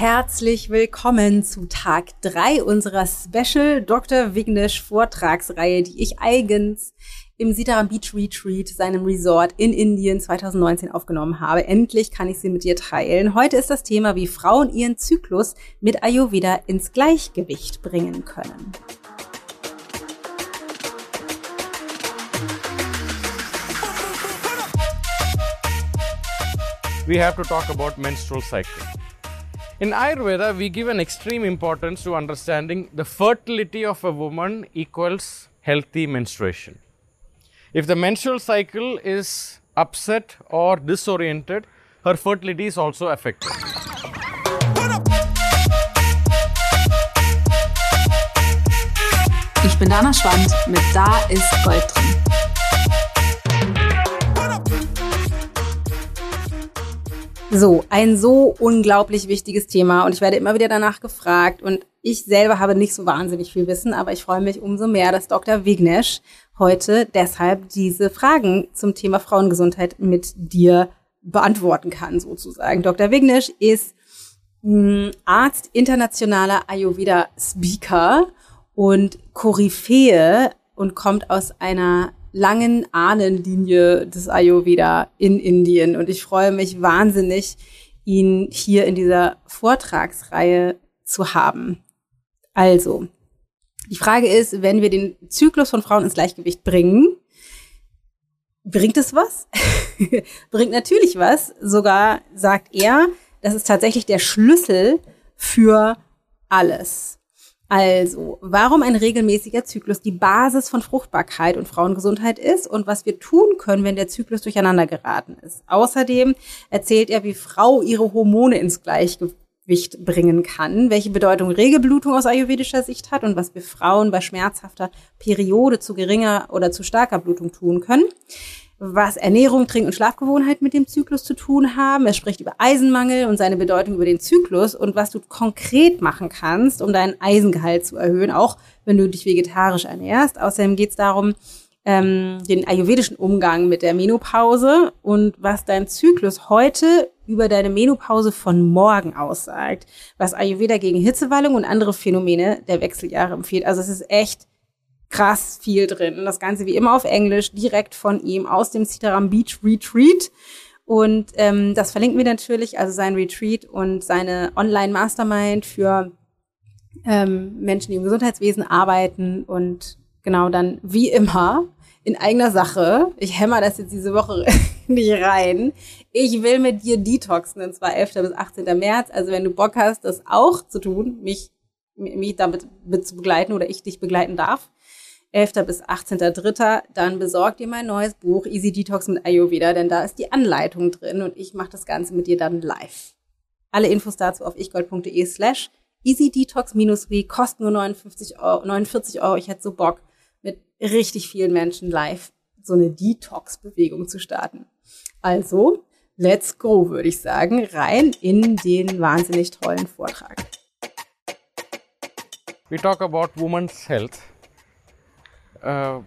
Herzlich willkommen zu Tag 3 unserer Special Dr. Vignesh Vortragsreihe, die ich eigens im Sitaram Beach Retreat, seinem Resort in Indien 2019 aufgenommen habe. Endlich kann ich sie mit dir teilen. Heute ist das Thema, wie Frauen ihren Zyklus mit Ayurveda ins Gleichgewicht bringen können. we have to talk about menstrual cycle. In Ayurveda, we give an extreme importance to understanding the fertility of a woman equals healthy menstruation. If the menstrual cycle is upset or disoriented, her fertility is also affected. Ich bin Dana Schwandt mit Da ist Gold drin. So, ein so unglaublich wichtiges Thema und ich werde immer wieder danach gefragt und ich selber habe nicht so wahnsinnig viel Wissen, aber ich freue mich umso mehr, dass Dr. Vignesh heute deshalb diese Fragen zum Thema Frauengesundheit mit dir beantworten kann, sozusagen. Dr. Vignesh ist hm, Arzt, internationaler Ayurveda-Speaker und Koryphäe und kommt aus einer langen Ahnenlinie des Ayurveda in Indien. Und ich freue mich wahnsinnig, ihn hier in dieser Vortragsreihe zu haben. Also, die Frage ist, wenn wir den Zyklus von Frauen ins Gleichgewicht bringen, bringt es was? bringt natürlich was. Sogar sagt er, das ist tatsächlich der Schlüssel für alles. Also, warum ein regelmäßiger Zyklus die Basis von Fruchtbarkeit und Frauengesundheit ist und was wir tun können, wenn der Zyklus durcheinander geraten ist. Außerdem erzählt er, wie Frau ihre Hormone ins Gleichgewicht bringen kann, welche Bedeutung Regelblutung aus ayurvedischer Sicht hat und was wir Frauen bei schmerzhafter Periode zu geringer oder zu starker Blutung tun können was Ernährung, Trink- und Schlafgewohnheit mit dem Zyklus zu tun haben. Er spricht über Eisenmangel und seine Bedeutung über den Zyklus und was du konkret machen kannst, um deinen Eisengehalt zu erhöhen, auch wenn du dich vegetarisch ernährst. Außerdem geht es darum, ähm, den ayurvedischen Umgang mit der Menopause und was dein Zyklus heute über deine Menopause von morgen aussagt, was Ayurveda gegen Hitzewallung und andere Phänomene der Wechseljahre empfiehlt. Also es ist echt krass viel drin. Das Ganze wie immer auf Englisch, direkt von ihm aus dem Sitaram Beach Retreat. Und ähm, das verlinken wir natürlich, also sein Retreat und seine Online-Mastermind für ähm, Menschen, die im Gesundheitswesen arbeiten und genau dann wie immer in eigener Sache. Ich hämmer das jetzt diese Woche nicht rein. Ich will mit dir detoxen, und zwar 11. bis 18. März. Also wenn du Bock hast, das auch zu tun, mich, mich damit mit zu begleiten oder ich dich begleiten darf, 11. bis 18.3. Dann besorgt ihr mein neues Buch Easy Detox mit Ayurveda, denn da ist die Anleitung drin und ich mache das Ganze mit dir dann live. Alle Infos dazu auf ichgold.de slash Easy Detox minus W kosten nur 59 Euro, 49 Euro. Ich hätte so Bock, mit richtig vielen Menschen live so eine Detox-Bewegung zu starten. Also, let's go, würde ich sagen, rein in den wahnsinnig tollen Vortrag. We talk about women's health. Uh,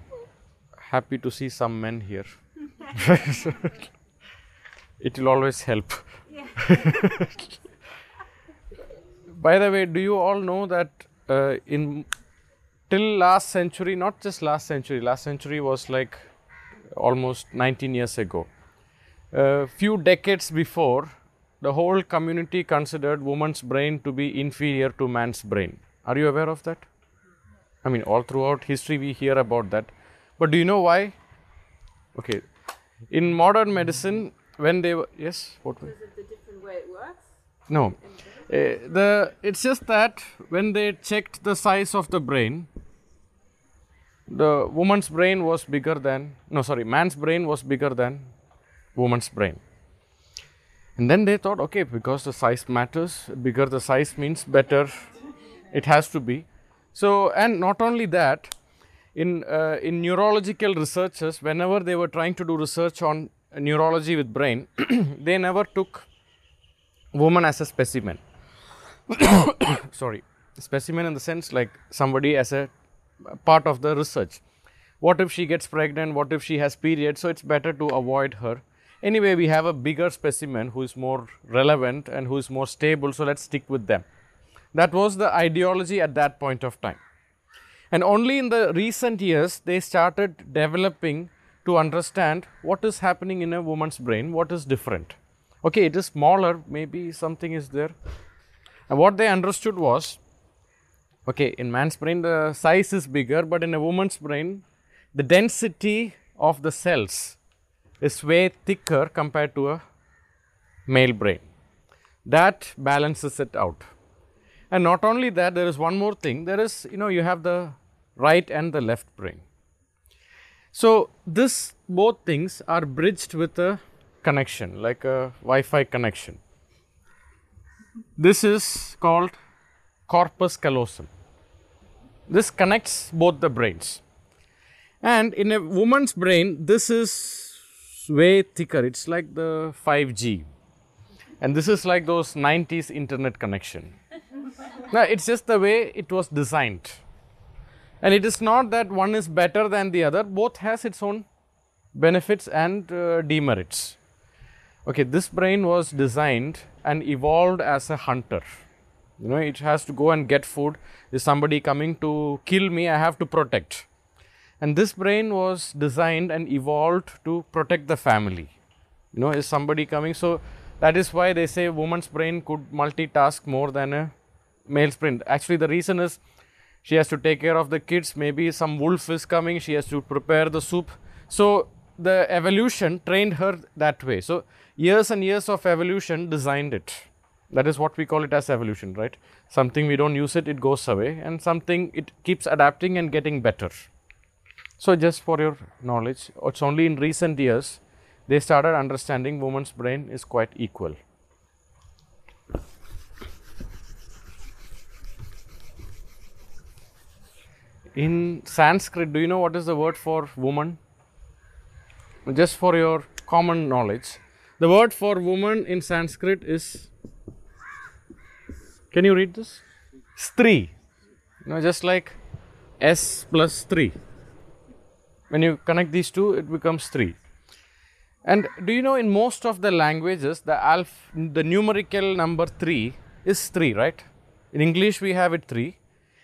happy to see some men here. it will always help. By the way, do you all know that uh, in till last century, not just last century, last century was like almost 19 years ago. A few decades before, the whole community considered woman's brain to be inferior to man's brain. Are you aware of that? I mean, all throughout history we hear about that. But do you know why? Okay, in modern medicine, when they were yes, what? Is it the different way it works? No, uh, the it's just that when they checked the size of the brain, the woman's brain was bigger than no, sorry, man's brain was bigger than woman's brain. And then they thought, okay, because the size matters, bigger the size means better it has to be. So, and not only that, in, uh, in neurological researchers, whenever they were trying to do research on neurology with brain, they never took woman as a specimen. Sorry, specimen in the sense like somebody as a part of the research. What if she gets pregnant? What if she has periods? So it's better to avoid her. Anyway, we have a bigger specimen who is more relevant and who is more stable, so let's stick with them. That was the ideology at that point of time. And only in the recent years they started developing to understand what is happening in a woman's brain, what is different. Okay, it is smaller, maybe something is there. And what they understood was okay, in man's brain the size is bigger, but in a woman's brain, the density of the cells is way thicker compared to a male brain. That balances it out. And not only that, there is one more thing. There is, you know, you have the right and the left brain. So, this both things are bridged with a connection, like a Wi Fi connection. This is called corpus callosum. This connects both the brains. And in a woman's brain, this is way thicker. It's like the 5G. And this is like those 90s internet connection. Now, it's just the way it was designed. And it is not that one is better than the other, both has its own benefits and uh, demerits. Okay, this brain was designed and evolved as a hunter. You know, it has to go and get food. Is somebody coming to kill me? I have to protect. And this brain was designed and evolved to protect the family. You know, is somebody coming? So that is why they say woman's brain could multitask more than a male's sprint. Actually, the reason is she has to take care of the kids. Maybe some wolf is coming. She has to prepare the soup. So the evolution trained her that way. So years and years of evolution designed it. That is what we call it as evolution, right? Something we don't use it, it goes away, and something it keeps adapting and getting better. So, just for your knowledge, it's only in recent years they started understanding woman's brain is quite equal. In Sanskrit, do you know what is the word for woman? Just for your common knowledge, the word for woman in Sanskrit is. Can you read this? Stri. You know, just like S plus 3. When you connect these two, it becomes 3. And do you know in most of the languages, the alph, the numerical number 3 is 3, right? In English, we have it 3.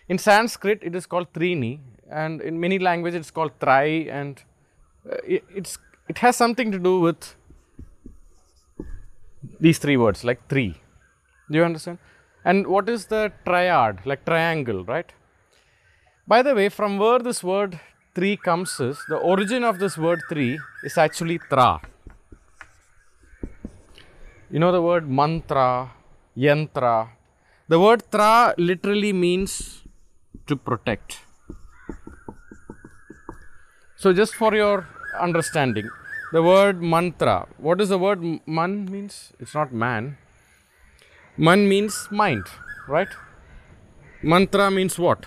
In Sanskrit, it is called Trini, and in many languages, it's called Tri, and uh, it, it's, it has something to do with these three words, like three. Do you understand? And what is the triad, like triangle, right? By the way, from where this word three comes is the origin of this word three is actually tra. You know the word mantra, yantra. The word tra literally means to protect. So, just for your understanding, the word mantra, what does the word man means? It's not man. Man means mind, right? Mantra means what?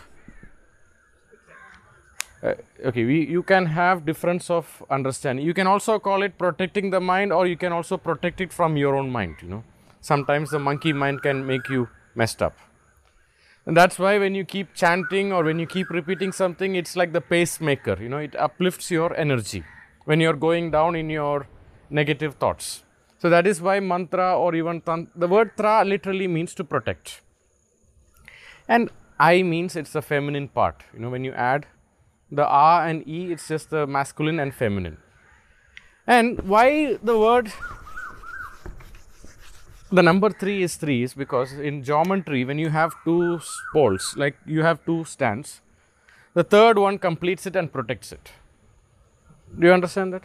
Uh, okay, we, you can have difference of understanding. You can also call it protecting the mind, or you can also protect it from your own mind. You know, sometimes the monkey mind can make you messed up. And that's why when you keep chanting or when you keep repeating something, it's like the pacemaker, you know, it uplifts your energy when you're going down in your negative thoughts. So that is why mantra or even tant- the word tra literally means to protect. And I means it's the feminine part. You know, when you add the a and e, it's just the masculine and feminine. And why the word the number 3 is 3 is because in geometry when you have two poles like you have two stands the third one completes it and protects it. Do you understand that?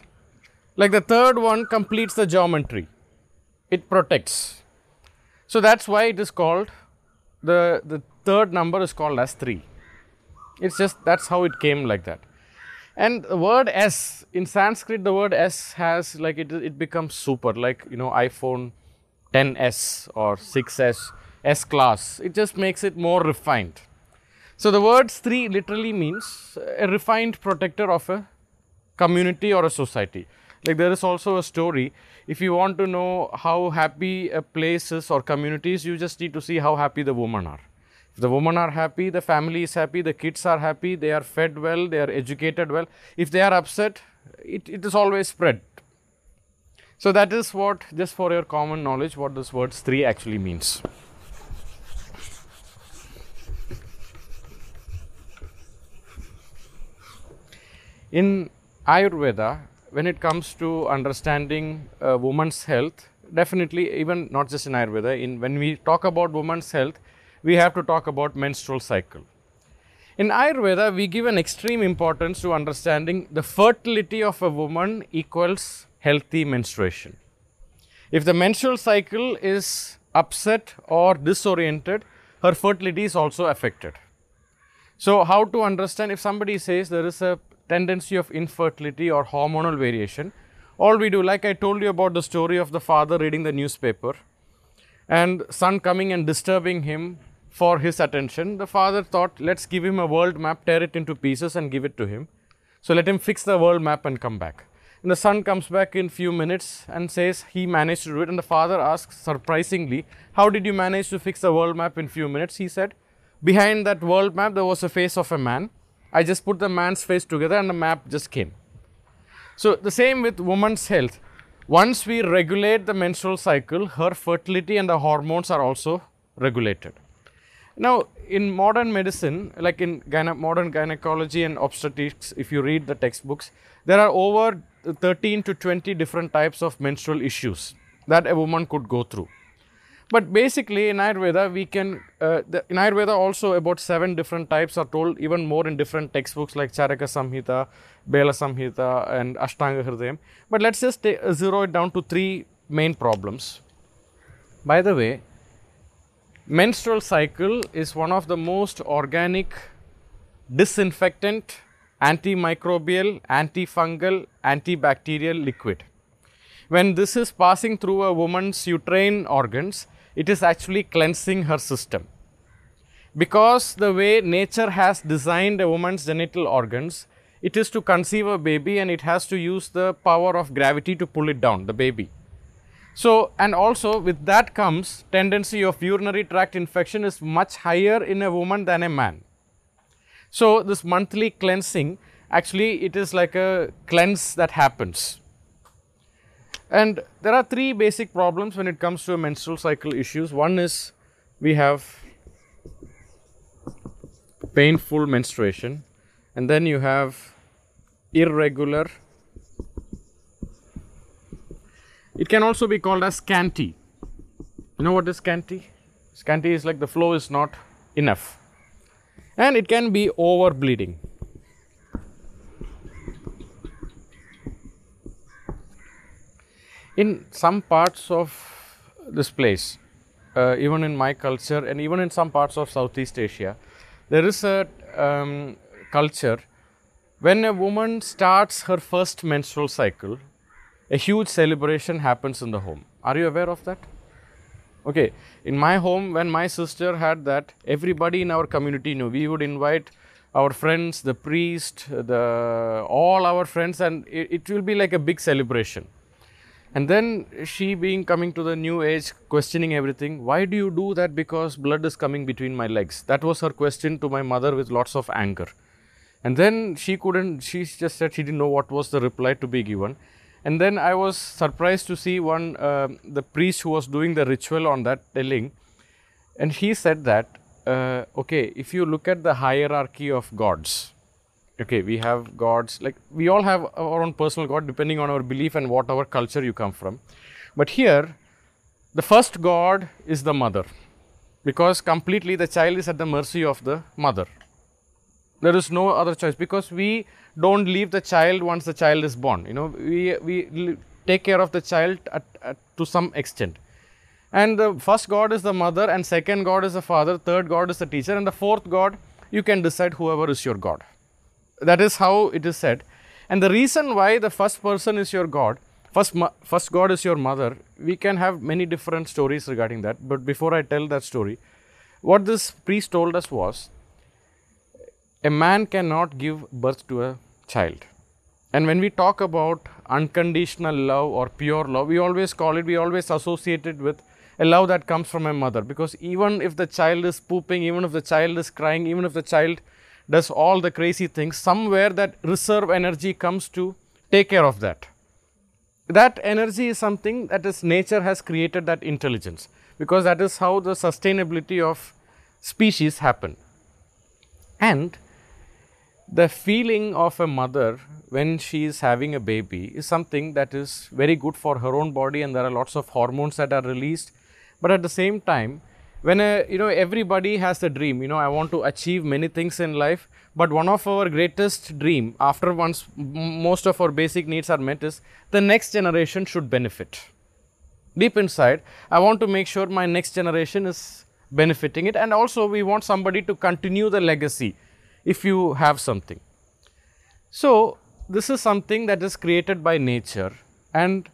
Like the third one completes the geometry. It protects. So that's why it is called the the third number is called as 3 it's just that's how it came like that. And the word s in sanskrit the word s has like it it becomes super like you know iphone 10s or 6s, S class. It just makes it more refined. So the word Stri literally means a refined protector of a community or a society. Like there is also a story. If you want to know how happy a place is or communities, you just need to see how happy the women are. If the women are happy, the family is happy, the kids are happy, they are fed well, they are educated well. If they are upset, it, it is always spread. So that is what, just for your common knowledge, what this word stri actually means. In Ayurveda, when it comes to understanding a woman's health, definitely even not just in Ayurveda, in when we talk about woman's health, we have to talk about menstrual cycle. In Ayurveda, we give an extreme importance to understanding the fertility of a woman equals healthy menstruation. If the menstrual cycle is upset or disoriented, her fertility is also affected. So, how to understand if somebody says there is a tendency of infertility or hormonal variation, all we do, like I told you about the story of the father reading the newspaper and son coming and disturbing him for his attention, the father thought, let's give him a world map, tear it into pieces and give it to him. So let him fix the world map and come back. And the son comes back in few minutes and says he managed to do it. And the father asks surprisingly, how did you manage to fix the world map in few minutes? He said, behind that world map there was a face of a man. I just put the man's face together and the map just came. So the same with woman's health. Once we regulate the menstrual cycle, her fertility and the hormones are also regulated. Now, in modern medicine, like in gyne- modern gynecology and obstetrics, if you read the textbooks, there are over 13 to 20 different types of menstrual issues that a woman could go through. But basically, in Ayurveda, we can, uh, the, in Ayurveda, also about seven different types are told, even more in different textbooks like Charaka Samhita, Bhela Samhita, and Ashtanga Hridayam. But let's just uh, zero it down to three main problems. By the way, menstrual cycle is one of the most organic disinfectant antimicrobial antifungal antibacterial liquid. When this is passing through a woman's uterine organs it is actually cleansing her system. Because the way nature has designed a woman's genital organs it is to conceive a baby and it has to use the power of gravity to pull it down the baby. So, and also with that comes tendency of urinary tract infection is much higher in a woman than a man. So, this monthly cleansing actually it is like a cleanse that happens. And there are three basic problems when it comes to menstrual cycle issues. One is we have painful menstruation and then you have irregular It can also be called as scanty. You know what is scanty? Scanty is like the flow is not enough. And it can be over bleeding. In some parts of this place, uh, even in my culture and even in some parts of Southeast Asia, there is a um, culture when a woman starts her first menstrual cycle, a huge celebration happens in the home. Are you aware of that? Okay, in my home, when my sister had that, everybody in our community knew. We would invite our friends, the priest, the all our friends, and it, it will be like a big celebration. And then she, being coming to the new age, questioning everything. Why do you do that? Because blood is coming between my legs. That was her question to my mother with lots of anger. And then she couldn't. She just said she didn't know what was the reply to be given. And then I was surprised to see one, uh, the priest who was doing the ritual on that telling, and he said that, uh, okay, if you look at the hierarchy of gods, okay, we have gods, like we all have our own personal god depending on our belief and what our culture you come from. But here, the first god is the mother, because completely the child is at the mercy of the mother. There is no other choice because we don't leave the child once the child is born. You know, we, we take care of the child at, at, to some extent. And the first God is the mother, and second God is the father, third God is the teacher, and the fourth God, you can decide whoever is your God. That is how it is said. And the reason why the first person is your God, first, first God is your mother, we can have many different stories regarding that. But before I tell that story, what this priest told us was a man cannot give birth to a child. And when we talk about unconditional love or pure love, we always call it, we always associate it with a love that comes from a mother. Because even if the child is pooping, even if the child is crying, even if the child does all the crazy things, somewhere that reserve energy comes to take care of that. that energy is something that is nature has created that intelligence because that is how the sustainability of species happen and the feeling of a mother when she is having a baby is something that is very good for her own body and there are lots of hormones that are released. But at the same time when a, you know everybody has a dream you know i want to achieve many things in life but one of our greatest dream after once most of our basic needs are met is the next generation should benefit. Deep inside i want to make sure my next generation is benefiting it and also we want somebody to continue the legacy if you have something. So this is something that is created by nature and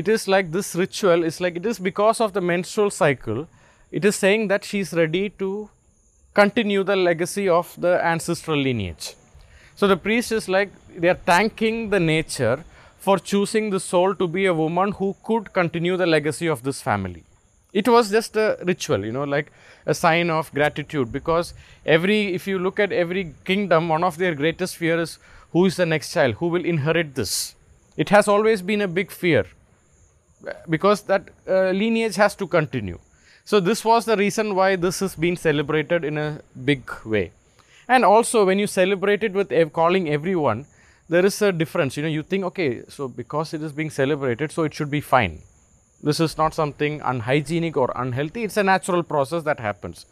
it is like this ritual is like it is because of the menstrual cycle it is saying that she is ready to continue the legacy of the ancestral lineage. So the priest is like they are thanking the nature for choosing the soul to be a woman who could continue the legacy of this family it was just a ritual you know like a sign of gratitude because every if you look at every kingdom one of their greatest fear is who is the next child? Who will inherit this? It has always been a big fear because that uh, lineage has to continue. So this was the reason why this is being celebrated in a big way. And also when you celebrate it with ev- calling everyone there is a difference. You know you think okay so because it is being celebrated so it should be fine this is not something unhygienic or unhealthy. It's a natural process that happens.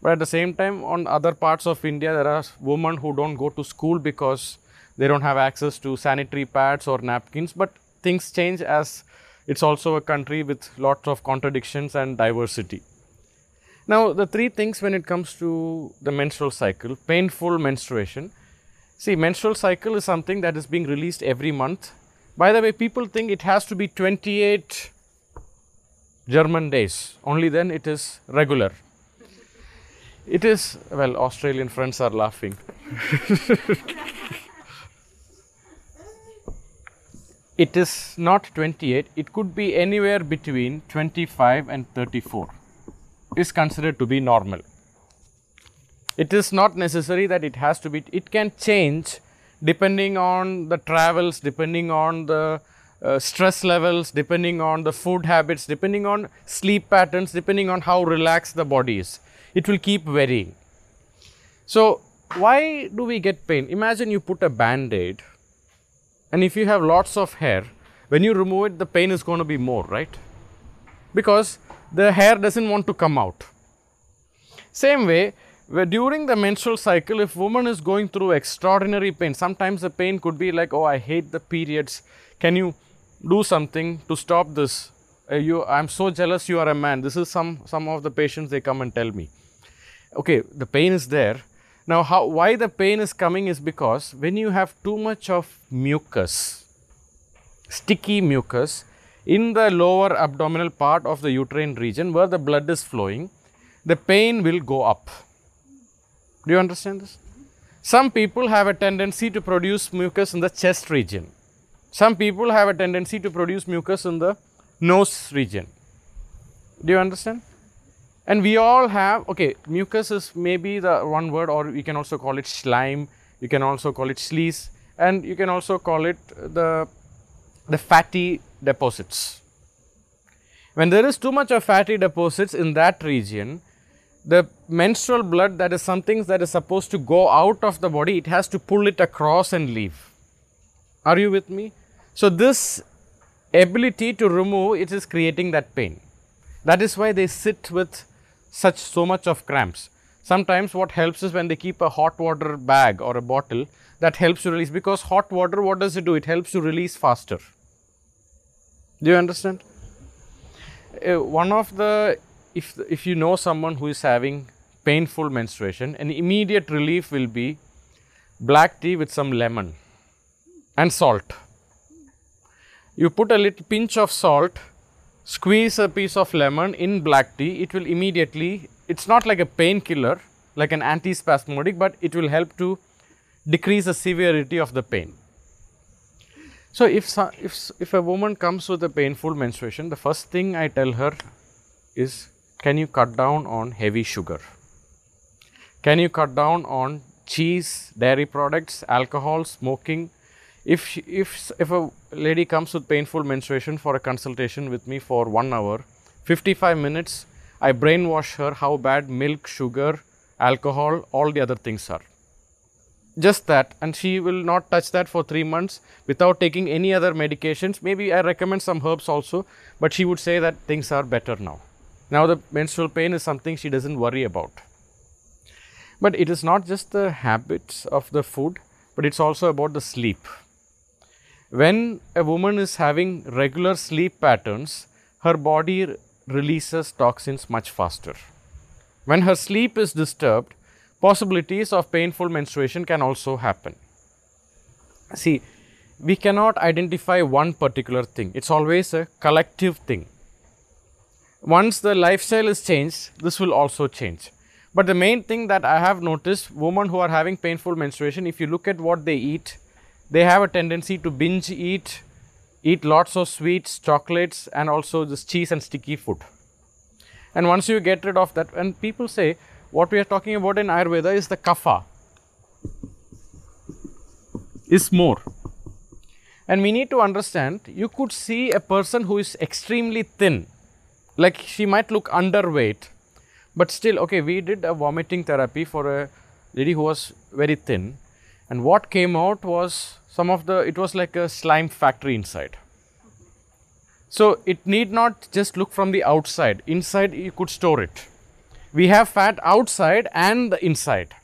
But at the same time on other parts of india there are women who don't go to school because they don't have access to sanitary pads or napkins. But things change as it's also a country with lots of contradictions and diversity. Now the three things when it comes to the menstrual cycle painful menstruation. See menstrual cycle is something that is being released every month. By the way people think it has to be 28 German days. Only then it is regular. It is, well, Australian friends are laughing. it is not 28, it could be anywhere between 25 and 34, is considered to be normal. It is not necessary that it has to be, it can change depending on the travels, depending on the uh, stress levels, depending on the food habits, depending on sleep patterns, depending on how relaxed the body is. It will keep varying. So, why do we get pain? Imagine you put a band aid, and if you have lots of hair, when you remove it, the pain is going to be more, right? Because the hair doesn't want to come out. Same way, where during the menstrual cycle, if woman is going through extraordinary pain, sometimes the pain could be like, oh, I hate the periods. Can you do something to stop this? Uh, you, I'm so jealous. You are a man. This is some some of the patients they come and tell me. Okay, the pain is there. Now, how why the pain is coming is because when you have too much of mucus, sticky mucus in the lower abdominal part of the uterine region where the blood is flowing, the pain will go up. Do you understand this? Some people have a tendency to produce mucus in the chest region. Some people have a tendency to produce mucus in the nose region. Do you understand? And we all have, okay, mucus is maybe the one word, or we can also call it slime, you can also call it sleaze, and you can also call it the, the fatty deposits. When there is too much of fatty deposits in that region, the menstrual blood that is something that is supposed to go out of the body, it has to pull it across and leave. Are you with me? So, this ability to remove it is creating that pain. That is why they sit with such so much of cramps. Sometimes what helps is when they keep a hot water bag or a bottle that helps to release because hot water what does it do? It helps to release faster. Do you understand? Uh, one of the if if you know someone who is having painful menstruation, an immediate relief will be black tea with some lemon and salt. You put a little pinch of salt, squeeze a piece of lemon in black tea, it will immediately, it's not like a painkiller, like an antispasmodic, but it will help to decrease the severity of the pain. So, if, if, if a woman comes with a painful menstruation, the first thing I tell her is can you cut down on heavy sugar? Can you cut down on cheese, dairy products, alcohol, smoking? If, she, if, if a lady comes with painful menstruation for a consultation with me for one hour, 55 minutes, I brainwash her how bad milk, sugar, alcohol, all the other things are. Just that and she will not touch that for 3 months without taking any other medications. Maybe i recommend some herbs also but she would say that things are better now. Now the menstrual pain is something she doesn't worry about. But it is not just the habits of the food but it's also about the sleep when a woman is having regular sleep patterns her body releases toxins much faster when her sleep is disturbed, possibilities of painful menstruation can also happen. See, we cannot identify one particular thing, it's always a collective thing. Once the lifestyle is changed, this will also change. But the main thing that I have noticed women who are having painful menstruation, if you look at what they eat, they have a tendency to binge eat, eat lots of sweets, chocolates, and also this cheese and sticky food. And once you get rid of that, and people say what we are talking about in Ayurveda is the kapha, is more. And we need to understand you could see a person who is extremely thin, like she might look underweight, but still, okay, we did a vomiting therapy for a lady who was very thin, and what came out was some of the, it was like a slime factory inside. So it need not just look from the outside. Inside you could store it. We have fat outside and the inside.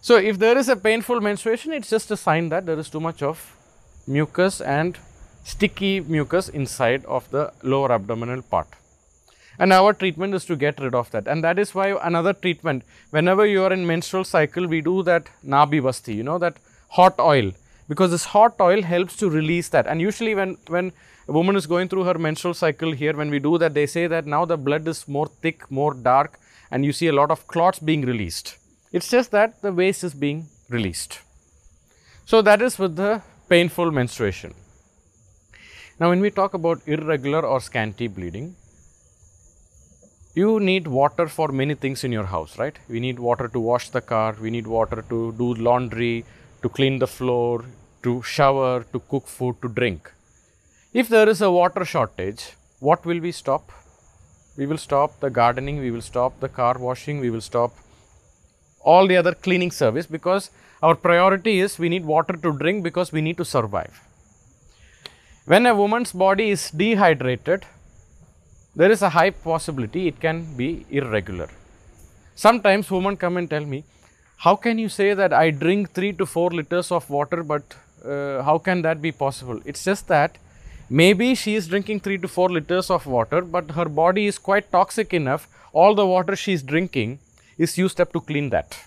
So if there is a painful menstruation, it's just a sign that there is too much of mucus and sticky mucus inside of the lower abdominal part. And our treatment is to get rid of that. And that is why another treatment, whenever you are in menstrual cycle, we do that nabhi basti, you know, that hot oil. Because this hot oil helps to release that. And usually when, when a woman is going through her menstrual cycle here, when we do that, they say that now the blood is more thick, more dark, and you see a lot of clots being released. It's just that the waste is being released. So that is with the painful menstruation. Now, when we talk about irregular or scanty bleeding, you need water for many things in your house, right? We need water to wash the car, we need water to do laundry, to clean the floor, to shower, to cook food, to drink. If there is a water shortage, what will we stop? We will stop the gardening, we will stop the car washing, we will stop all the other cleaning service because our priority is we need water to drink because we need to survive. When a woman's body is dehydrated, there is a high possibility it can be irregular. Sometimes women come and tell me, how can you say that I drink 3 to 4 liters of water, but uh, how can that be possible? It's just that maybe she is drinking 3 to 4 liters of water, but her body is quite toxic enough. All the water she is drinking is used up to clean that.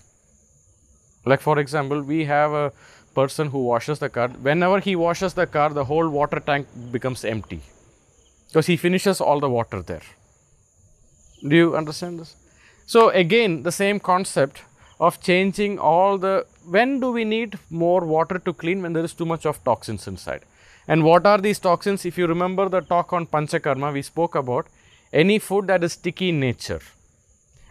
Like, for example, we have a person who washes the car. Whenever he washes the car, the whole water tank becomes empty because he finishes all the water there. Do you understand this? So, again, the same concept of changing all the when do we need more water to clean when there is too much of toxins inside? And what are these toxins? If you remember the talk on panchakarma we spoke about any food that is sticky in nature.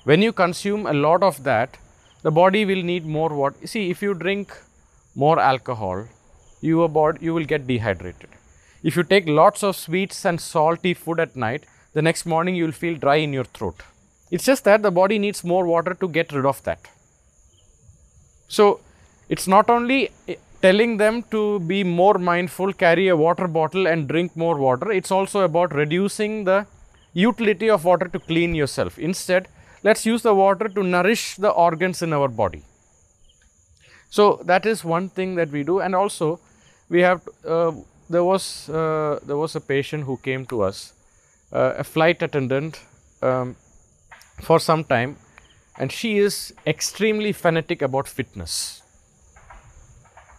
When you consume a lot of that the body will need more water see if you drink more alcohol your body you will get dehydrated. If you take lots of sweets and salty food at night the next morning you will feel dry in your throat. It's just that the body needs more water to get rid of that so it's not only eh, telling them to be more mindful, carry a water bottle and drink more water, it's also about reducing the utility of water to clean yourself. Instead, let's use the water to nourish the organs in our body. So that is one thing that we do, and also we have. Uh, there was uh, there was a patient who came to us, uh, a flight attendant, um, for some time, and she is extremely fanatic about fitness.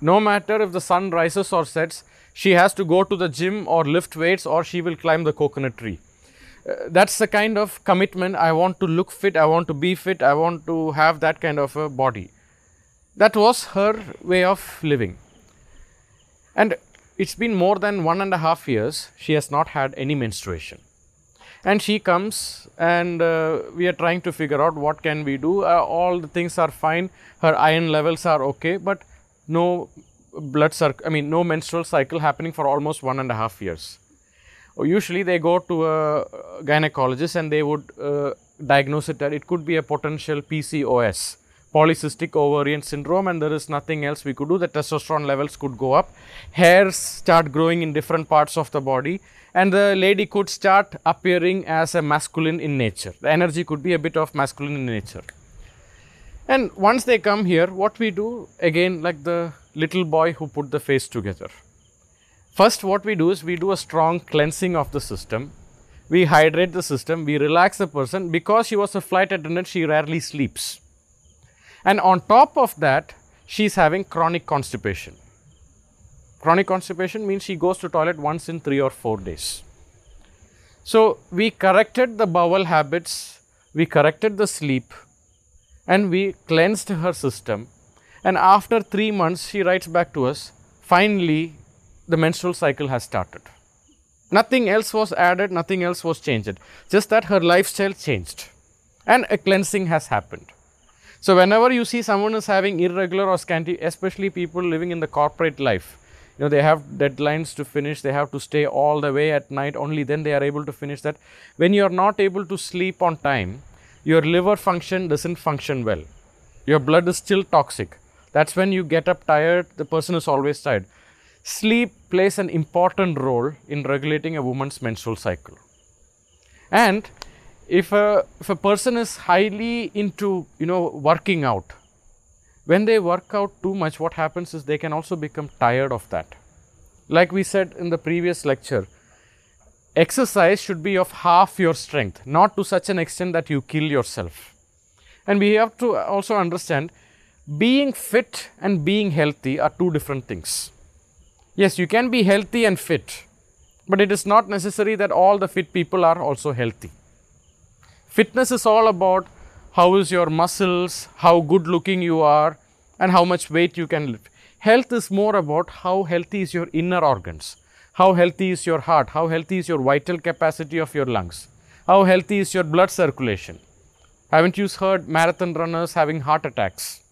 No matter if the sun rises or sets, she has to go to the gym or lift weights or she will climb the coconut tree. Uh, that's the kind of commitment. I want to look fit, I want to be fit, I want to have that kind of a body. That was her way of living. And it's been more than one and a half years, she has not had any menstruation and she comes and uh, we are trying to figure out what can we do. Uh, all the things are fine. Her iron levels are okay but no blood circ- I mean, no menstrual cycle happening for almost one and a half years. Usually they go to a gynecologist and they would uh, diagnose it that it could be a potential PCOS, polycystic ovarian syndrome, and there is nothing else we could do. The testosterone levels could go up, hairs start growing in different parts of the body, and the lady could start appearing as a masculine in nature. The energy could be a bit of masculine in nature. And once they come here, what we do again, like the little boy who put the face together. First, what we do is we do a strong cleansing of the system. We hydrate the system, we relax the person. Because she was a flight attendant, she rarely sleeps. And on top of that, she's having chronic constipation. Chronic constipation means she goes to toilet once in 3 or 4 days. So, we corrected the bowel habits, we corrected the sleep, and we cleansed her system. And after 3 months, she writes back to us, finally, the menstrual cycle has started. Nothing else was added, nothing else was changed. Just that her lifestyle changed and a cleansing has happened. So, whenever you see someone is having irregular or scanty, especially people living in the corporate life, you know, they have deadlines to finish, they have to stay all the way at night, only then they are able to finish that. When you are not able to sleep on time, your liver function doesn't function well. Your blood is still toxic. That's when you get up tired, the person is always tired. Sleep plays an important role in regulating a woman's menstrual cycle. And if a, if a person is highly into, you know, working out, when they work out too much, what happens is they can also become tired of that. Like we said in the previous lecture, exercise should be of half your strength, not to such an extent that you kill yourself. And we have to also understand being fit and being healthy are two different things. Yes, you can be healthy and fit, but it is not necessary that all the fit people are also healthy. Fitness is all about how is your muscles, how good looking you are, and how much weight you can lift. Health is more about how healthy is your inner organs, how healthy is your heart, how healthy is your vital capacity of your lungs, how healthy is your blood circulation. Haven't you heard marathon runners having heart attacks?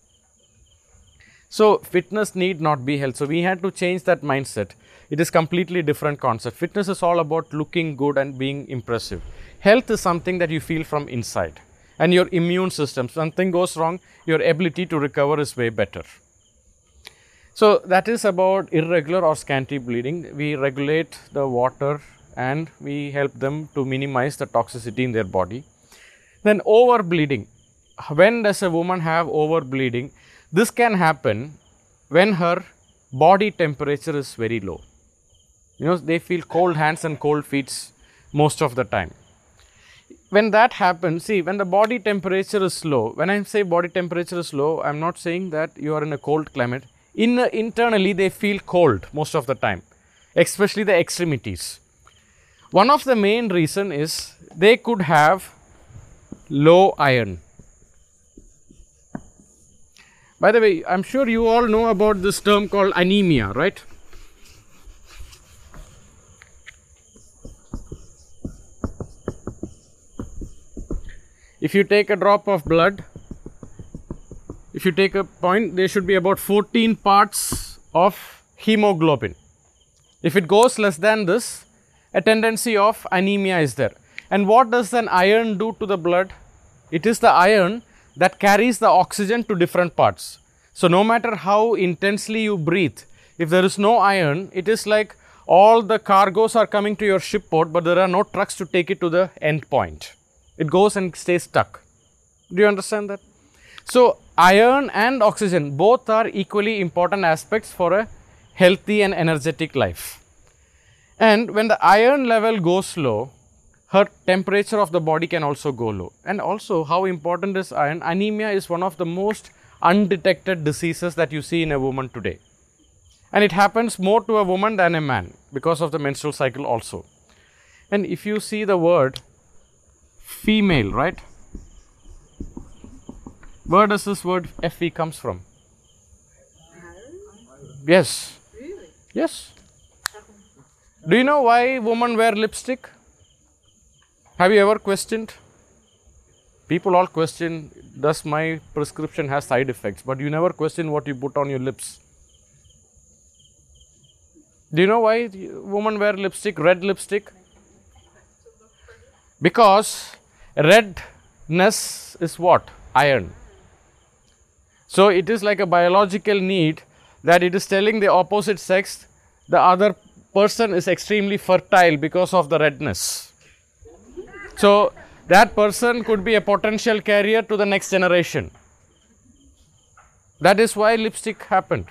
So, fitness need not be health. So, we had to change that mindset. It is completely different concept. Fitness is all about looking good and being impressive. Health is something that you feel from inside. And your immune system, something goes wrong, your ability to recover is way better. So, that is about irregular or scanty bleeding. We regulate the water and we help them to minimize the toxicity in their body. Then, over bleeding. When does a woman have over bleeding? This can happen when her body temperature is very low. You know, they feel cold hands and cold feet most of the time. When that happens, see, when the body temperature is low, when I say body temperature is low, I'm not saying that you are in a cold climate. In, internally, they feel cold most of the time, especially the extremities. One of the main reason is they could have low iron. By the way, I'm sure you all know about this term called anemia, right? If you take a drop of blood, if you take a point, there should be about 14 parts of hemoglobin. If it goes less than this, a tendency of anemia is there. And what does an iron do to the blood? It is the iron that carries the oxygen to different parts. So, no matter how intensely you breathe, if there is no iron, it is like all the cargoes are coming to your shipboard, but there are no trucks to take it to the end point. It goes and stays stuck. Do you understand that? So, iron and oxygen both are equally important aspects for a healthy and energetic life. And when the iron level goes low, her temperature of the body can also go low. And also, how important is iron? Anemia is one of the most undetected diseases that you see in a woman today. And it happens more to a woman than a man because of the menstrual cycle, also. And if you see the word female, right? Where does this word Fe comes from? Yes. Really? Yes. Do you know why women wear lipstick? Have you ever questioned? People all question, does my prescription has side effects? But you never question what you put on your lips. Do you know why women wear lipstick, red lipstick? Because redness is what? Iron. So it is like a biological need that it is telling the opposite sex the other person is extremely fertile because of the redness. So that person could be a potential carrier to the next generation. That is why lipstick happened.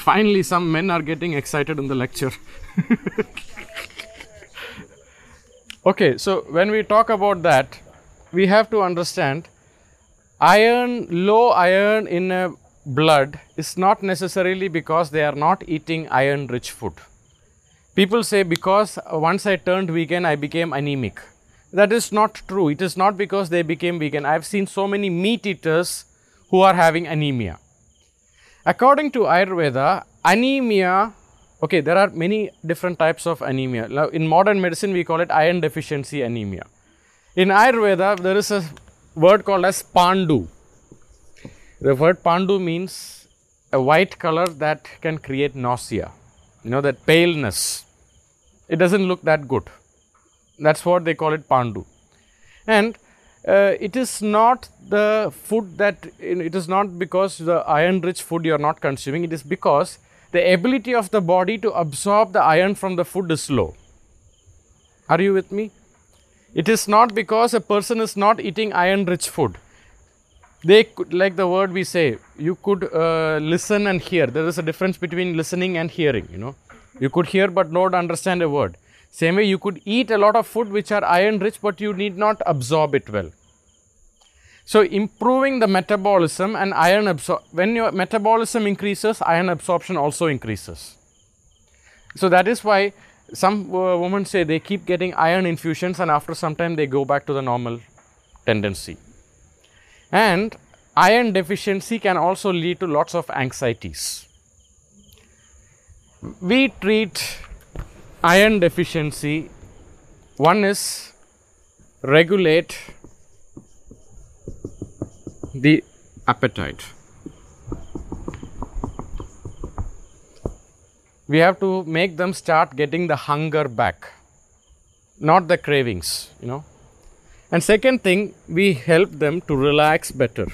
Finally, some men are getting excited in the lecture. okay, so when we talk about that, we have to understand iron, low iron in a blood is not necessarily because they are not eating iron rich food. People say because once I turned vegan, I became anemic. That is not true. It is not because they became vegan. I have seen so many meat eaters who are having anemia. According to Ayurveda, anemia, okay, there are many different types of anemia. Now, in modern medicine, we call it iron deficiency anemia. In Ayurveda, there is a word called as pandu. The word pandu means a white color that can create nausea. You know, that paleness. It doesn't look that good. That's what they call it pandu. And uh, it is not the food that it is not because the iron rich food you are not consuming. It is because the ability of the body to absorb the iron from the food is low. Are you with me? It is not because a person is not eating iron rich food. They could like the word we say you could uh, listen and hear. There is a difference between listening and hearing you know. You could hear but not understand a word same way, you could eat a lot of food which are iron rich, but you need not absorb it well. So, improving the metabolism and iron absorb when your metabolism increases, iron absorption also increases. So, that is why some uh, women say they keep getting iron infusions and after some time they go back to the normal tendency. And iron deficiency can also lead to lots of anxieties. We treat iron deficiency. One is regulate the appetite. We have to make them start getting the hunger back not the cravings you know. And second thing we help them to relax better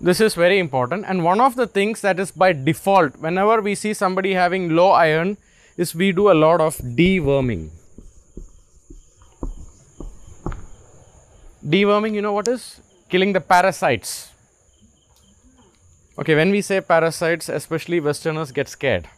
this is very important and one of the things that is by default whenever we see somebody having low iron is we do a lot of deworming. Deworming, you know what is? Killing the parasites. Okay, when we say parasites, especially Westerners get scared.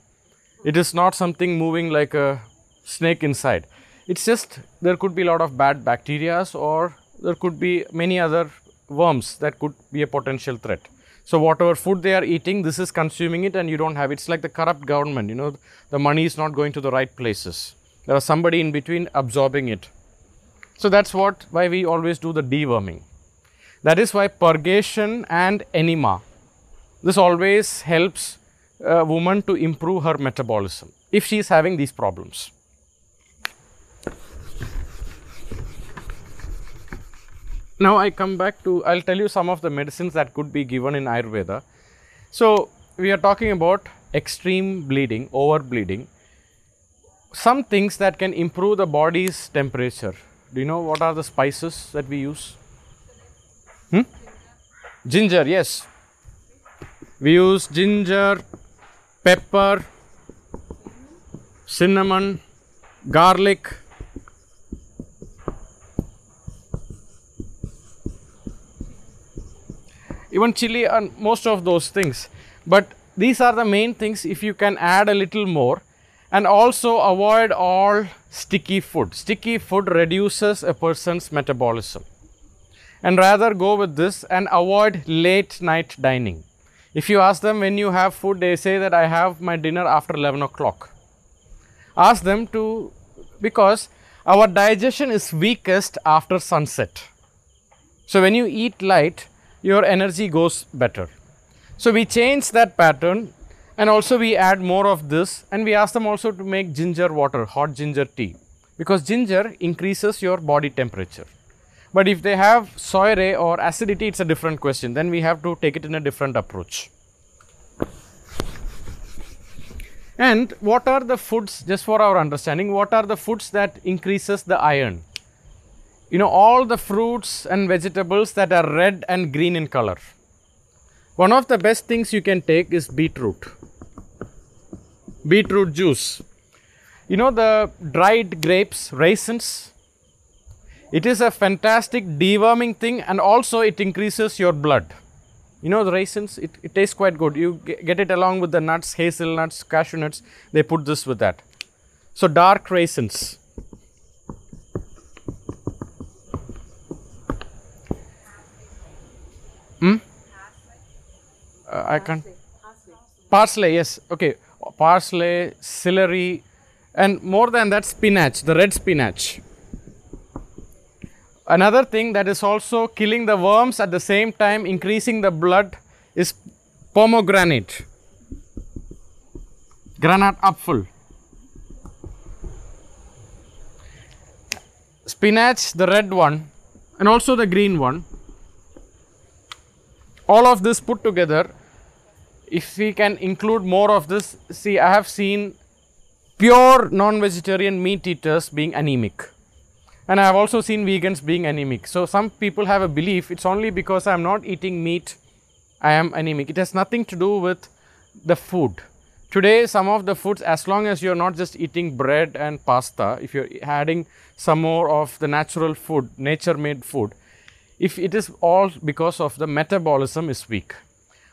It is not something moving like a snake inside. It's just there could be a lot of bad bacteria or there could be many other worms that could be a potential threat. So whatever food they are eating, this is consuming it and you don't have it. It's like the corrupt government, you know, the money is not going to the right places. There is somebody in between absorbing it. So that's what why we always do the deworming. That is why purgation and enema. This always helps a woman to improve her metabolism if she is having these problems. Now I come back to I'll tell you some of the medicines that could be given in Ayurveda. So we are talking about extreme bleeding, over bleeding. Some things that can improve the body's temperature. Do you know what are the spices that we use? Hmm? Ginger, yes. We use ginger, pepper, cinnamon, garlic, even chili and most of those things. But these are the main things if you can add a little more and also avoid all sticky food. Sticky food reduces a person's metabolism. And rather go with this and avoid late night dining. If you ask them when you have food, they say that I have my dinner after 11 o'clock. Ask them to, because our digestion is weakest after sunset. So when you eat light, your energy goes better. So we change that pattern and also we add more of this and we ask them also to make ginger water, hot ginger tea. because ginger increases your body temperature. But if they have soy or acidity, it's a different question. Then we have to take it in a different approach. And what are the foods, just for our understanding, what are the foods that increases the iron? You know, all the fruits and vegetables that are red and green in color. One of the best things you can take is beetroot. Beetroot juice. You know the dried grapes, raisins? It is a fantastic deworming thing and also it increases your blood. You know the raisins, it, it tastes quite good. You get it along with the nuts, hazelnuts, cashew nuts. They put this with that. So dark raisins. Uh, I can't. Parsley, yes. Okay. Parsley, celery, and more than that, spinach, the red spinach. Another thing that is also killing the worms at the same time increasing the blood is pomegranate. Granat apfel. Spinach, the red one, and also the green one. All of this put together, if we can include more of this, see, I have seen pure non vegetarian meat eaters being anemic and I have also seen vegans being anemic. So some people have a belief it's only because I am not eating meat I am anemic. It has nothing to do with the food. Today, some of the foods, as long as you're not just eating bread and pasta, if you're adding some more of the natural food, nature made food, if it is all because of the metabolism is weak.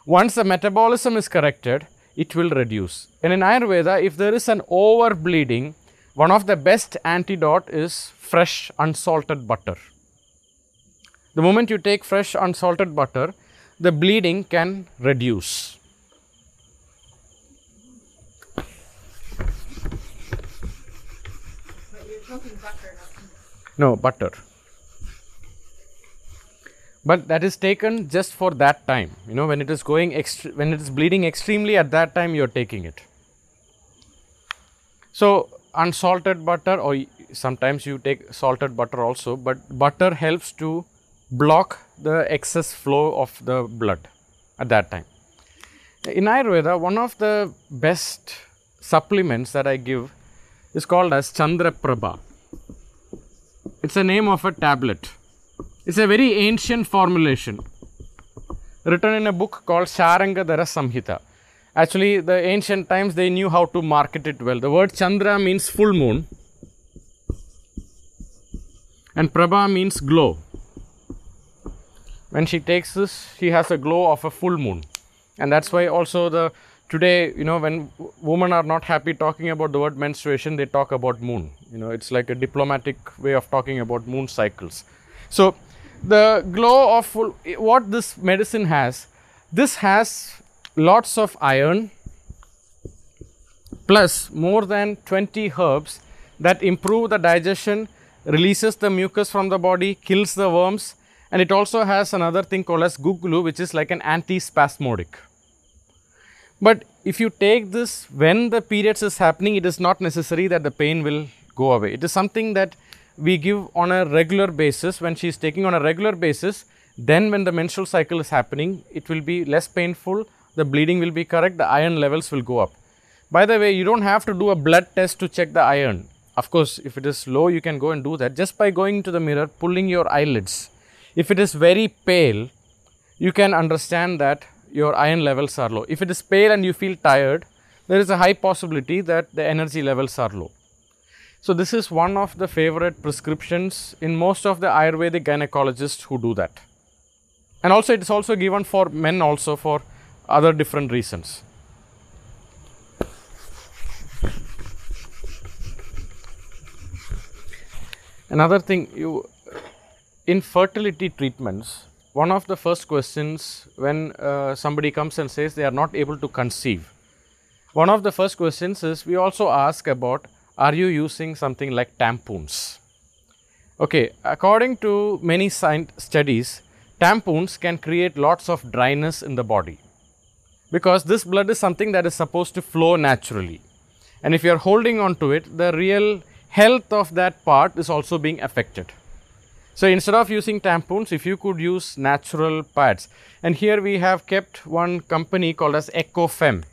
Once the metabolism is corrected, it will reduce. And in Ayurveda, if there is an over bleeding, one of the best antidote is fresh unsalted butter. The moment you take fresh unsalted butter, the bleeding can reduce. No, butter. But that is taken just for that time. You know, when it is going when it is bleeding extremely at that time, you're taking it. So, unsalted butter, or sometimes you take salted butter also, but butter helps to block the excess flow of the blood at that time. In Ayurveda, one of the best supplements that I give is called as Chandra Prabha. It's a name of a tablet. It's a very ancient formulation written in a book called Sharangadhara Samhita. Actually, the ancient times they knew how to market it well. The word Chandra means full moon and Prabha means glow. When she takes this, she has a glow of a full moon, and that's why also the today, you know, when women are not happy talking about the word menstruation, they talk about moon. You know, it's like a diplomatic way of talking about moon cycles. So, the glow of what this medicine has, this has lots of iron plus more than 20 herbs that improve the digestion releases the mucus from the body, kills the worms, and it also has another thing called as guglu, which is like an antispasmodic. But if you take this when the periods is happening, it is not necessary that the pain will go away. It is something that we give on a regular basis. When she is taking on a regular basis, then when the menstrual cycle is happening, it will be less painful, the bleeding will be correct, the iron levels will go up. By the way, you don't have to do a blood test to check the iron. Of course, if it is low, you can go and do that just by going to the mirror, pulling your eyelids. If it is very pale, you can understand that your iron levels are low. If it is pale and you feel tired, there is a high possibility that the energy levels are low. So, this is one of the favorite prescriptions in most of the Ayurvedic gynecologists who do that. And also, it is also given for men, also for other different reasons. Another thing, you in fertility treatments, one of the first questions when uh, somebody comes and says they are not able to conceive, one of the first questions is we also ask about are you using something like tampons? Okay, according to many studies, tampons can create lots of dryness in the body because this blood is something that is supposed to flow naturally. And if you are holding on to it, the real health of that part is also being affected. So instead of using tampons, if you could use natural pads, and here we have kept one company called as Eco Femme.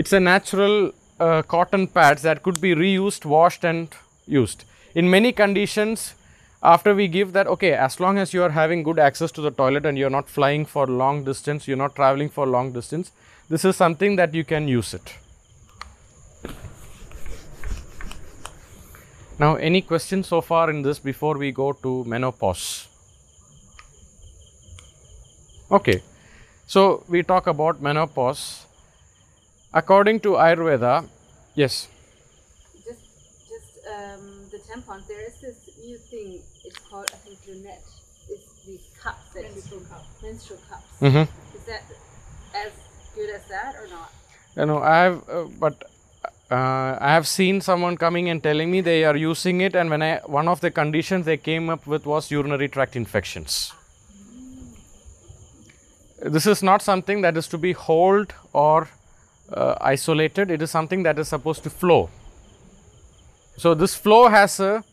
It's a natural uh, cotton pads that could be reused, washed, and used. In many conditions, after we give that, okay, as long as you are having good access to the toilet and you're not flying for long distance, you're not traveling for long distance, this is something that you can use it. Now, any questions so far in this before we go to menopause? Okay, so we talk about menopause. According to Ayurveda, yes, Just, just um, the tampons. There is this new thing. It's called, I think, lunette. It's these cups that menstrual cups. Menstrual cups. Mhm. Is that as good as that or not? you know, I have, uh, but uh, I have seen someone coming and telling me they are using it, and when I one of the conditions they came up with was urinary tract infections. This is not something that is to be hold or uh, isolated. It is something that is supposed to flow. So this flow has a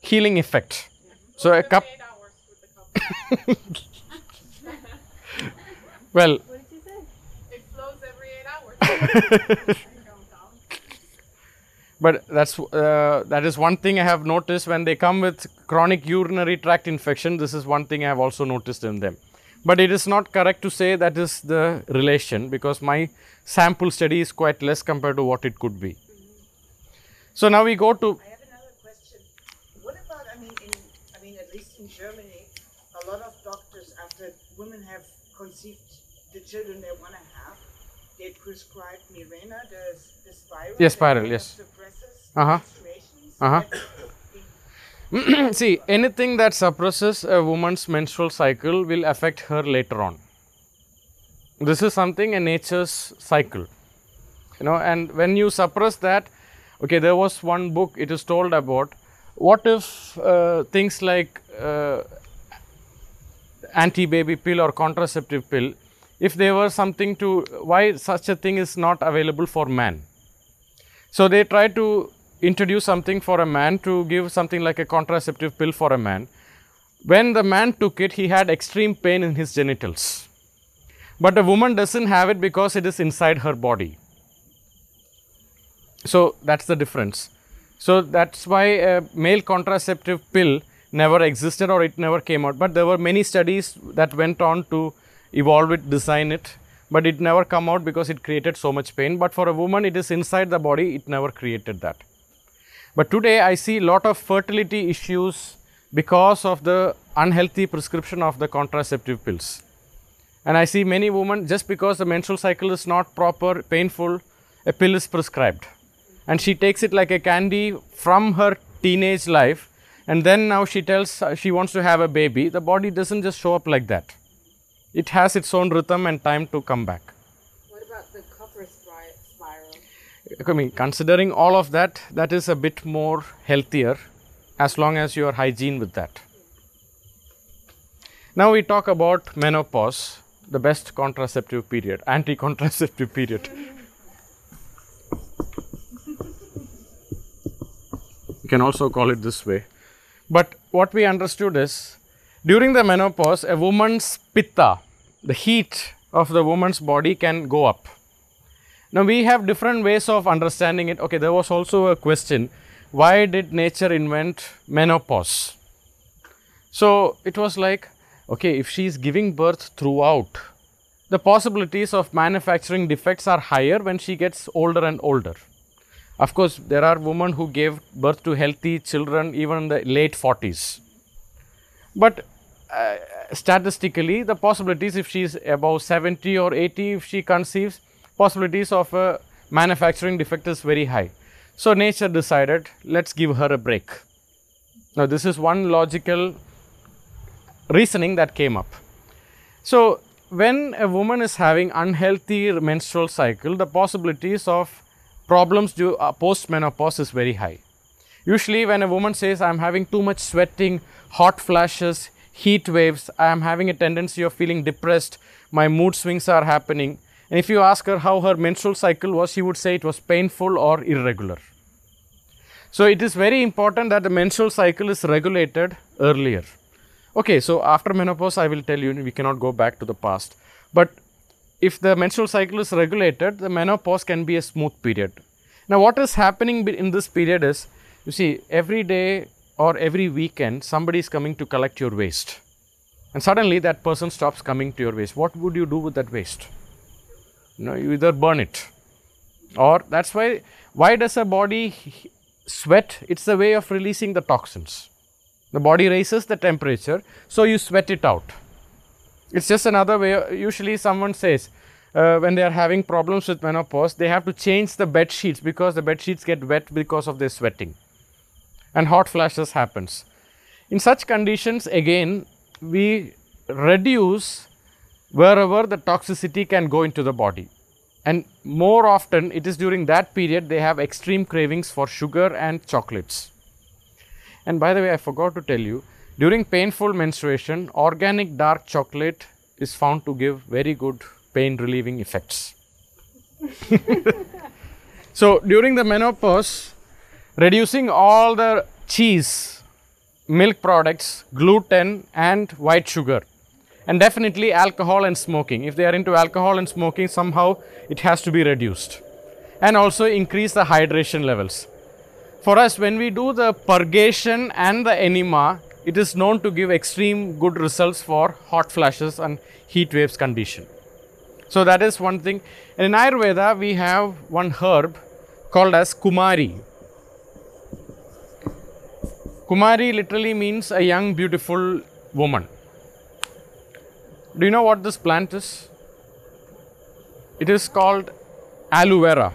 healing effect. So a cup. well, What did you say? It flows every eight hours. But that's uh, that is one thing I have noticed when they come with chronic urinary tract infection. This is one thing I have also noticed in them. But it is not correct to say that is the relation because my sample study is quite less compared to what it could be. So now we go to I have another question. What about, I mean, in, I mean, at least in Germany, a lot of doctors, after women have conceived the children they want to have, they prescribe Mirena, the, the spiral. Yes, spiral, yes. Suppresses Uh-huh. Uh-huh. See anything that suppresses a woman's menstrual cycle will affect her later on. This is something in nature's cycle. You know, and when you suppress that, okay, there was one book it is told about what if uh, things like uh, anti-baby pill or contraceptive pill, if there were something to why such a thing is not available for man. So they try to introduce something for a man to give something like a contraceptive pill for a man. When the man took it, he had extreme pain in his genitals. But a woman doesn't have it because it is inside her body. So that's the difference. So that's why a male contraceptive pill never existed or it never came out. But there were many studies that went on to evolve it, design it, but it never come out because it created so much pain. But for a woman, it is inside the body, it never created that. But today I see a lot of fertility issues because of the unhealthy prescription of the contraceptive pills. And I see many women just because the menstrual cycle is not proper, painful, a pill is prescribed. And she takes it like a candy from her teenage life. And then now she tells uh, she wants to have a baby. The body doesn't just show up like that. It has its own rhythm and time to come back. What about the copper spiral? I mean, considering all of that, that is a bit more healthier as long as you are hygiene with that. Now we talk about menopause, the best contraceptive period, anti contraceptive period. you can also call it this way. But what we understood is during the menopause, a woman's pitta, the heat of the woman's body can go up. Now we have different ways of understanding it. Okay, there was also a question why did nature invent menopause? So it was like, okay, if she is giving birth throughout, the possibilities of manufacturing defects are higher when she gets older and older. Of course, there are women who gave birth to healthy children even in the late 40s. But uh, statistically, the possibilities if she is above 70 or 80, if she conceives, possibilities of a manufacturing defect is very high. So nature decided, let's give her a break. Now, this is one logical reasoning that came up. So, when a woman is having unhealthy menstrual cycle, the possibilities of problems due uh, post menopause is very high. Usually, when a woman says, I'm having too much sweating, hot flashes, heat waves, I am having a tendency of feeling depressed, my mood swings are happening, And if you ask her how her menstrual cycle was, she would say it was painful or irregular. So it is very important that the menstrual cycle is regulated earlier. Okay, so after menopause, I will tell you we cannot go back to the past. But if the menstrual cycle is regulated, the menopause can be a smooth period. Now, what is happening in this period is you see, every day or every weekend, somebody is coming to collect your waste. And suddenly that person stops coming to your waste. What would you do with that waste? No, you either burn it or that's why why does a body sweat it's a way of releasing the toxins the body raises the temperature so you sweat it out. It's just another way. Usually someone says uh, when they are having problems with menopause they have to change the bed sheets because the bed sheets get wet because of their sweating. And hot flashes happens. In such conditions again we reduce wherever the toxicity can go into the body. And more often it is during that period they have extreme cravings for sugar and chocolates and by the way i forgot to tell you during painful menstruation organic dark chocolate is found to give very good pain relieving effects. So during the menopause reducing all the cheese milk products gluten and white sugar and definitely alcohol and smoking. If they are into alcohol and smoking somehow it has to be reduced. And also increase the hydration levels for us when we do the purgation and the enema it is known to give extreme good results for hot flashes and heat waves condition so that is one thing in ayurveda we have one herb called as kumari kumari literally means a young beautiful woman do you know what this plant is? It is called aloe vera.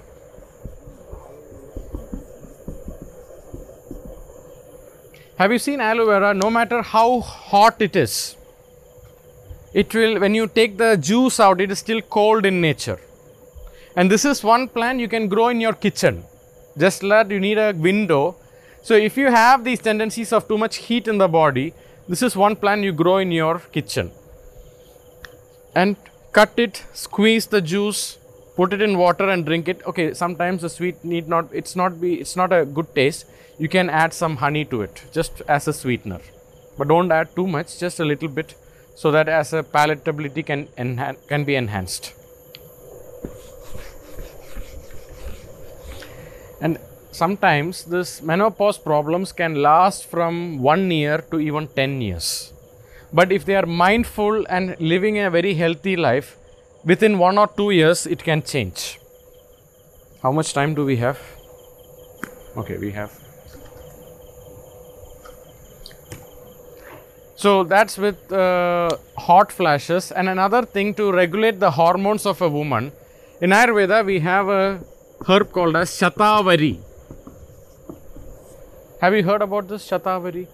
Have you seen aloe vera? No matter how hot it is, it will, when you take the juice out, it is still cold in nature. And this is one plant you can grow in your kitchen. Just that you need a window. So if you have these tendencies of too much heat in the body, this is one plant you grow in your kitchen and cut it, squeeze the juice, put it in water and drink it. Okay, sometimes the sweet need not it's not be it's not a good taste. You can add some honey to it just as a sweetener. But don't add too much, just a little bit so that as a palatability can can be enhanced. And sometimes this menopause problems can last from 1 year to even 10 years. But if they are mindful and living a very healthy life, within one or two years it can change. How much time do we have? Okay, we have. So that's with uh, hot flashes. And another thing to regulate the hormones of a woman. In Ayurveda, we have a herb called as Shatavari. Have you heard about this Shatavari?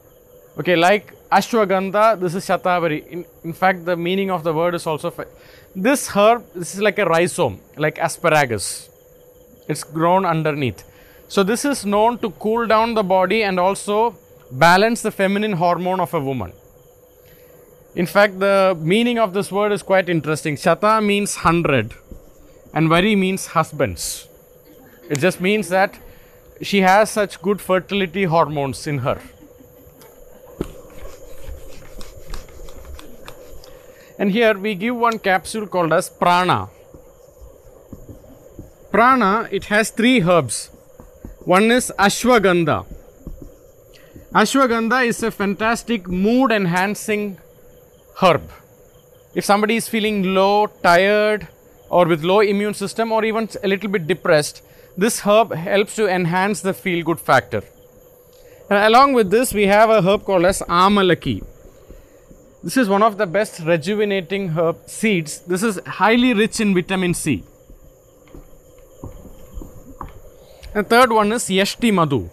Okay, like Ashwagandha, this is Shatavari. In, in fact, the meaning of the word is also. This herb, this is like a rhizome, like asparagus. It's grown underneath. So, this is known to cool down the body and also balance the feminine hormone of a woman. In fact, the meaning of this word is quite interesting. Shata means hundred, and Vari means husbands. It just means that she has such good fertility hormones in her. And here we give one capsule called as prana. Prana, it has three herbs. One is ashwagandha. Ashwagandha is a fantastic mood enhancing herb. If somebody is feeling low, tired, or with low immune system, or even a little bit depressed, this herb helps to enhance the feel good factor. And along with this, we have a herb called as amalaki. This is one of the best rejuvenating herb seeds. This is highly rich in vitamin C. And third one is Yashti Madhu.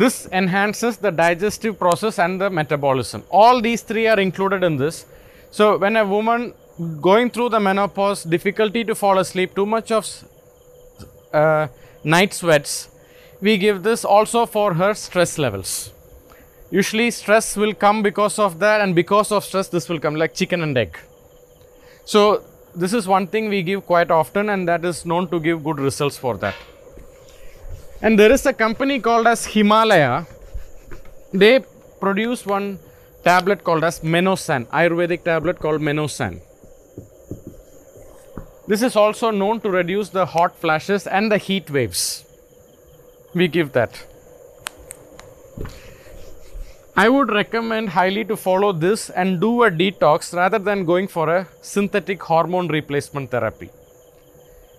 This enhances the digestive process and the metabolism. All these three are included in this. So, when a woman going through the menopause, difficulty to fall asleep, too much of uh, night sweats, we give this also for her stress levels. Usually, stress will come because of that, and because of stress, this will come like chicken and egg. So, this is one thing we give quite often, and that is known to give good results for that. And there is a company called as Himalaya. They produce one tablet called as Menosan, Ayurvedic tablet called Menosan. This is also known to reduce the hot flashes and the heat waves. We give that. I would recommend highly to follow this and do a detox rather than going for a synthetic hormone replacement therapy.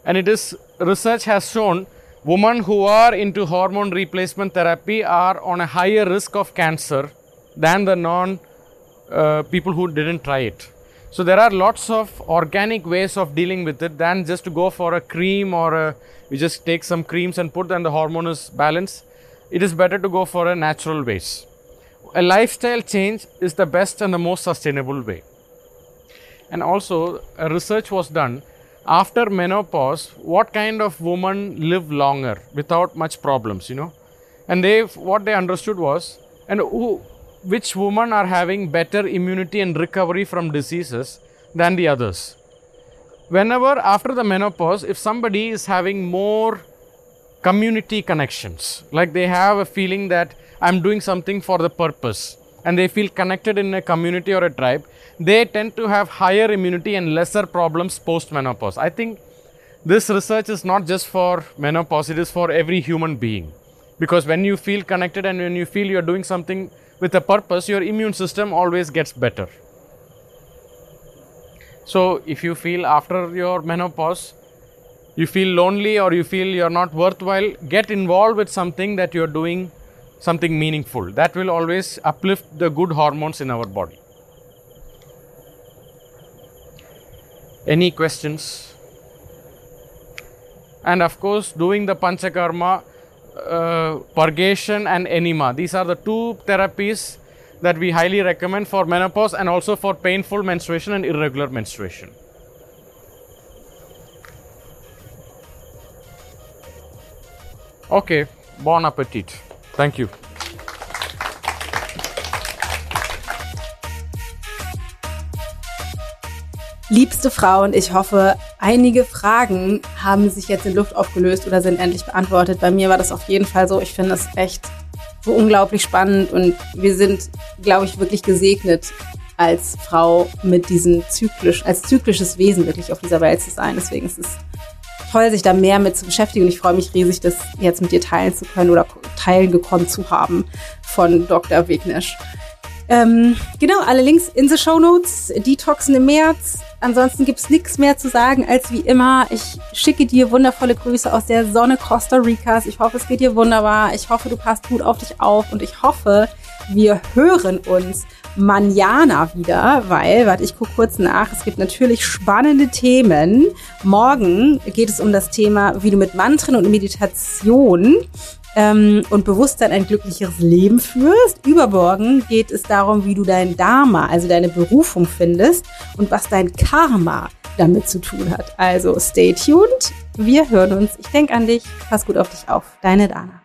And it is research has shown women who are into hormone replacement therapy are on a higher risk of cancer than the non uh, people who didn't try it. So there are lots of organic ways of dealing with it than just to go for a cream or a, we just take some creams and put and the hormone is balanced. It is better to go for a natural ways. A lifestyle change is the best and the most sustainable way. And also a research was done after menopause what kind of women live longer without much problems you know and they what they understood was and who which women are having better immunity and recovery from diseases than the others. Whenever after the menopause, if somebody is having more community connections, like they have a feeling that I'm doing something for the purpose and they feel connected in a community or a tribe, they tend to have higher immunity and lesser problems post menopause. I think this research is not just for menopause, it is for every human being. Because when you feel connected and when you feel you're doing something with a purpose, your immune system always gets better. So, if you feel after your menopause, you feel lonely or you feel you're not worthwhile, get involved with something that you're doing something meaningful. That will always uplift the good hormones in our body. Any questions? And of course, doing the panchakarma uh, purgation and enema. These are the two therapies that we highly recommend for menopause and also for painful menstruation and irregular menstruation. Okay, bon appetit. Thank you. Liebste Frau und ich hoffe, einige Fragen haben sich jetzt in Luft aufgelöst oder sind endlich beantwortet. Bei mir war das auf jeden Fall so. Ich finde es echt so unglaublich spannend und wir sind, glaube ich, wirklich gesegnet als Frau mit diesem zyklisch, als zyklisches Wesen wirklich auf dieser Welt zu sein. Deswegen ist es toll, sich da mehr mit zu beschäftigen und ich freue mich riesig, das jetzt mit dir teilen zu können oder teilen gekommen zu haben von Dr. Wegnisch. Ähm, genau, alle Links in the Show Notes. Detoxen im März. Ansonsten gibt's nichts mehr zu sagen als wie immer. Ich schicke dir wundervolle Grüße aus der Sonne Costa Ricas. Ich hoffe, es geht dir wunderbar. Ich hoffe, du passt gut auf dich auf und ich hoffe, wir hören uns manjana wieder, weil, warte, ich gucke kurz nach, es gibt natürlich spannende Themen. Morgen geht es um das Thema, wie du mit Mantren und Meditation ähm, und Bewusstsein ein glücklicheres Leben führst. Übermorgen geht es darum, wie du dein Dharma, also deine Berufung findest und was dein Karma damit zu tun hat. Also stay tuned. Wir hören uns. Ich denke an dich. Pass gut auf dich auf. Deine Dana.